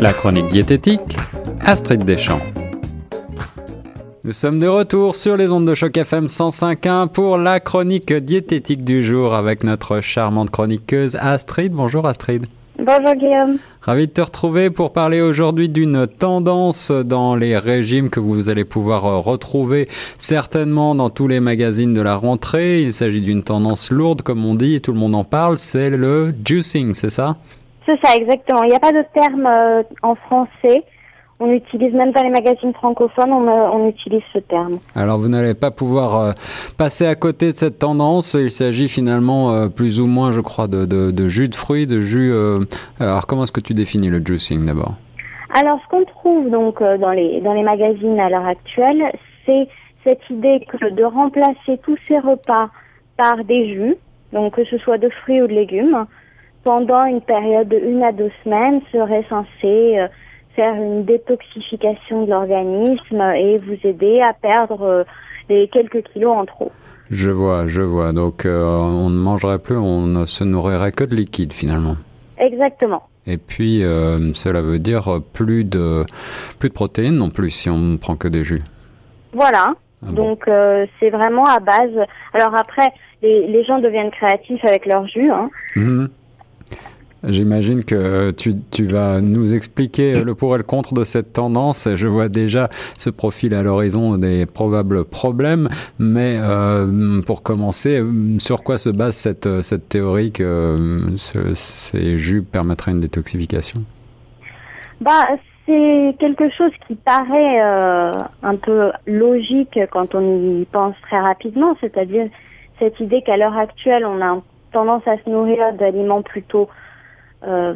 La chronique diététique, Astrid Deschamps. Nous sommes de retour sur les ondes de choc FM 105.1 pour la chronique diététique du jour avec notre charmante chroniqueuse Astrid. Bonjour Astrid. Bonjour Guillaume. Ravi de te retrouver pour parler aujourd'hui d'une tendance dans les régimes que vous allez pouvoir euh, retrouver certainement dans tous les magazines de la rentrée. Il s'agit d'une tendance lourde comme on dit et tout le monde en parle, c'est le juicing, c'est ça? C'est ça, exactement. Il n'y a pas de terme euh, en français. On utilise même dans les magazines francophones, on, euh, on utilise ce terme. Alors vous n'allez pas pouvoir euh, passer à côté de cette tendance. Il s'agit finalement euh, plus ou moins, je crois, de, de, de jus de fruits, de jus. Alors comment est-ce que tu définis le juicing d'abord? Alors, ce qu'on trouve donc dans les dans les magazines à l'heure actuelle, c'est cette idée que de remplacer tous ces repas par des jus, donc que ce soit de fruits ou de légumes, pendant une période de une à deux semaines serait censé euh, faire une détoxification de l'organisme et vous aider à perdre euh, les quelques kilos en trop. Je vois, je vois. Donc euh, on ne mangerait plus, on ne se nourrirait que de liquide finalement. Exactement. Et puis cela veut dire plus de plus de protéines non plus si on ne prend que des jus. Voilà. Ah bon. Donc euh, c'est vraiment à base. Alors après, les, les gens deviennent créatifs avec leur jus. Hein. Mhm. J'imagine que tu, tu vas nous expliquer le pour et le contre de cette tendance. Je vois déjà ce profil à l'horizon des probables problèmes. Mais euh, pour commencer, sur quoi se base cette, théorie que euh, ce- ces jus permettraient une détoxification? Bah c'est quelque chose qui paraît euh, un peu logique quand on y pense très rapidement, c'est-à-dire cette idée qu'à l'heure actuelle on a tendance à se nourrir d'aliments plutôt euh,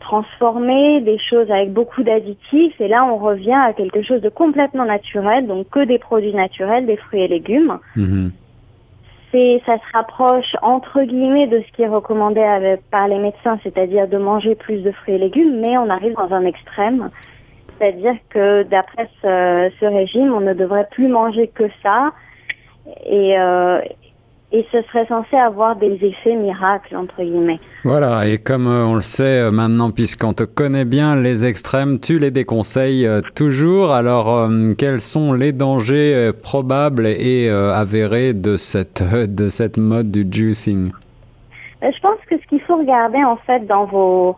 transformés, des choses avec beaucoup d'additifs, et là on revient à quelque chose de complètement naturel, donc que des produits naturels, des fruits et légumes. Mhm. c'est ça se rapproche entre guillemets de ce qui est recommandé avec- par les médecins, c'est-à-dire de manger plus de fruits et légumes, mais on arrive dans un extrême, c'est-à-dire que d'après ce, ce régime, on ne devrait plus manger que ça, et euh, et ce serait censé avoir des effets miracles entre guillemets. Voilà, et comme euh, on le sait euh, maintenant, puisqu'on te connaît bien, les extrêmes, tu les déconseilles euh, toujours. Alors, quels sont les dangers probables et avérés de cette, de cette mode du juicing? Je pense que ce qu'il faut regarder en fait dans vos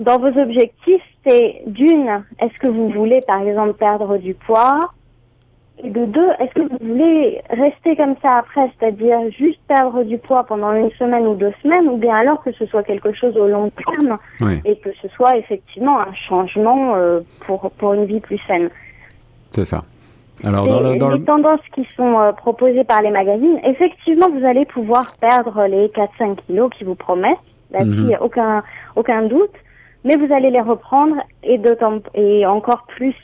dans vos objectifs, c'est d'une, est-ce que vous voulez par exemple perdre du poids? Et de deux, est-ce que vous voulez rester comme ça après, c'est-à-dire juste perdre du poids pendant une semaine ou deux semaines, ou bien alors que ce soit quelque chose au long terme Oui, et que ce soit effectivement un changement euh, pour pour une vie plus saine? c'est ça. Alors, dans le, dans les le- tendances qui sont euh, proposées par les magazines, effectivement, vous allez pouvoir perdre les 4-5 kilos qui vous promettent. Là-dessus, il n'y a aucun, aucun doute. Mais vous allez les reprendre et, et encore plus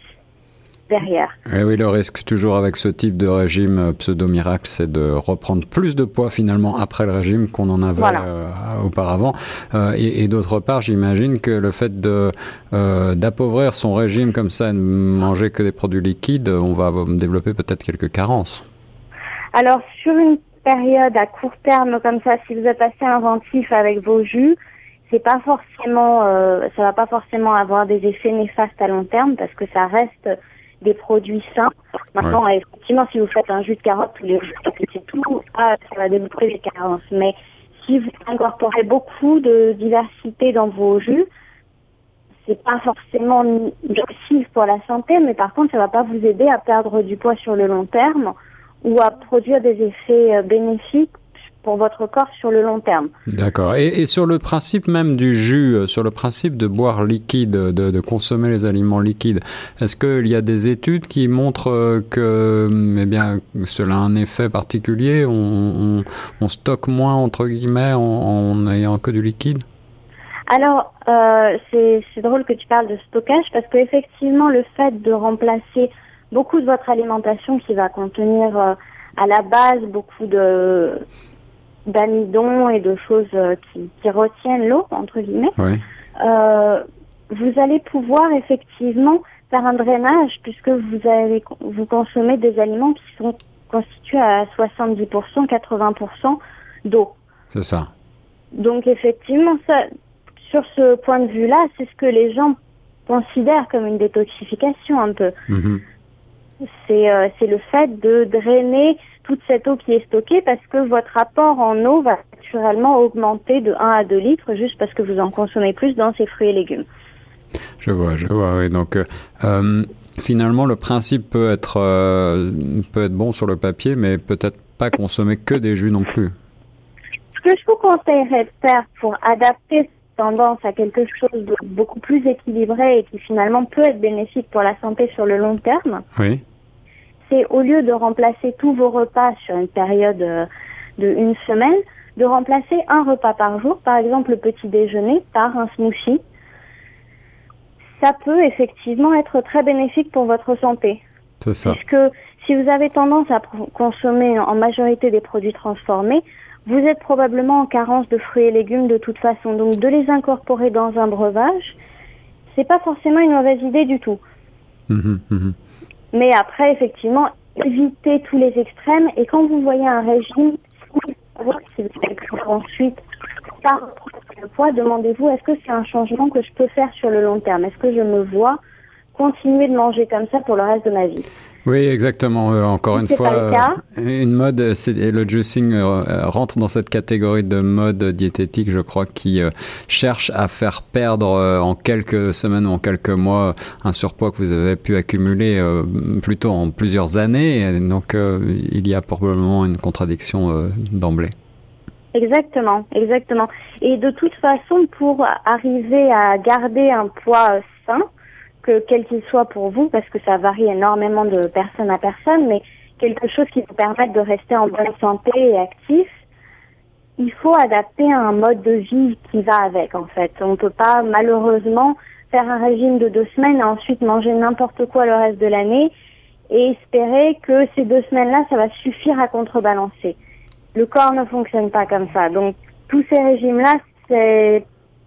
derrière. Eh oui, le risque toujours avec ce type de régime euh, pseudo-miracle, c'est de reprendre plus de poids finalement après le régime qu'on en avait Voilà. euh, auparavant. Euh, et et d'autre part, j'imagine que le fait de euh, d'appauvrir son régime comme ça et de manger que des produits liquides, on va développer peut-être quelques carences. Alors, sur une période à court terme comme ça, si vous êtes assez inventif avec vos jus, c'est pas forcément, euh, ça va pas forcément avoir des effets néfastes à long terme parce que ça reste des produits sains. Maintenant, effectivement, si vous faites un jus de carotte tous les jours, c'est tout, ça, ça va développer des carences. Mais si vous incorporez beaucoup de diversité dans vos jus, c'est pas forcément nocif pour la santé, mais par contre, ça va pas vous aider à perdre du poids sur le long terme ou à produire des effets euh, bénéfiques pour votre corps sur le long terme. D'accord. Et, et sur le principe même du jus, euh, sur le principe de boire liquide, de, de consommer les aliments liquides, est-ce qu'il y a des études qui montrent euh, que eh bien, cela a un effet particulier on, on, on stocke moins, entre guillemets, en, en ayant que du liquide? Alors, euh, c'est drôle que tu parles de stockage parce que effectivement, le fait de remplacer beaucoup de votre alimentation qui va contenir euh, à la base beaucoup de d'amidon et de choses euh, qui, qui retiennent l'eau entre guillemets, Oui. euh, vous allez pouvoir effectivement faire un drainage puisque vous allez vous consommez des aliments qui sont constitués à 70%, 80% d'eau. C'est ça. Donc effectivement, ça, sur ce point de vue-là, c'est ce que les gens considèrent comme une détoxification un peu. C'est euh, c'est le fait de drainer toute cette eau qui est stockée parce que votre apport en eau va naturellement augmenter de 1 à 2 litres juste parce que vous en consommez plus dans ces fruits et légumes. Je vois, je vois, oui. Donc, euh, euh, finalement, le principe peut être, euh, peut être bon sur le papier, mais peut-être pas consommer que des jus non plus. Ce que je vous conseillerais de faire pour adapter cette tendance à quelque chose de beaucoup plus équilibré et qui finalement peut être bénéfique pour la santé sur le long terme, Oui. C'est au lieu de remplacer tous vos repas sur une période euh, de une semaine, de remplacer un repas par jour, par exemple le petit déjeuner, par un smoothie. Ça peut effectivement être très bénéfique pour votre santé. C'est ça. Puisque si vous avez tendance à consommer en majorité des produits transformés, vous êtes probablement en carence de fruits et légumes de toute façon. Donc de les incorporer dans un breuvage, c'est pas forcément une mauvaise idée du tout. Mhm, mhm. Mais après, effectivement, évitez tous les extrêmes. Et quand vous voyez un régime, si vous ensuite reprendre le poids, demandez-vous est-ce que c'est un changement que je peux faire sur le long terme? Est-ce que je me vois continuer de manger comme ça pour le reste de ma vie Oui, exactement. Euh, encore Si une fois, euh, une mode, le juicing euh, rentre dans cette catégorie de mode diététique, je crois, qui cherche à faire perdre en quelques semaines ou en quelques mois un surpoids que vous avez pu accumuler plutôt en plusieurs années. Et donc, il y a probablement une contradiction d'emblée. Exactement, exactement. Et de toute façon, pour arriver à garder un poids sain, que quel qu'il soit pour vous, parce que ça varie énormément de personne à personne, mais quelque chose qui vous permette de rester en bonne santé et actif, il faut adapter un mode de vie qui va avec, en fait. On ne peut pas, malheureusement, faire un régime de deux semaines et ensuite manger n'importe quoi le reste de l'année et espérer que ces deux semaines-là, ça va suffire à contrebalancer. Le corps ne fonctionne pas comme ça. Donc, tous ces régimes-là, c'est,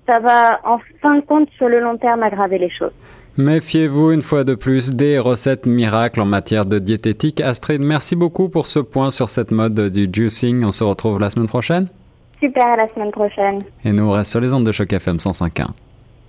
ça va, en fin de compte, sur le long terme, aggraver les choses. Méfiez-vous une fois de plus des recettes miracles en matière de diététique. Astrid, merci beaucoup pour ce point sur cette mode du juicing. On se retrouve la semaine prochaine. Super, à la semaine prochaine. Et nous, on reste sur les ondes de choc FM 105.1.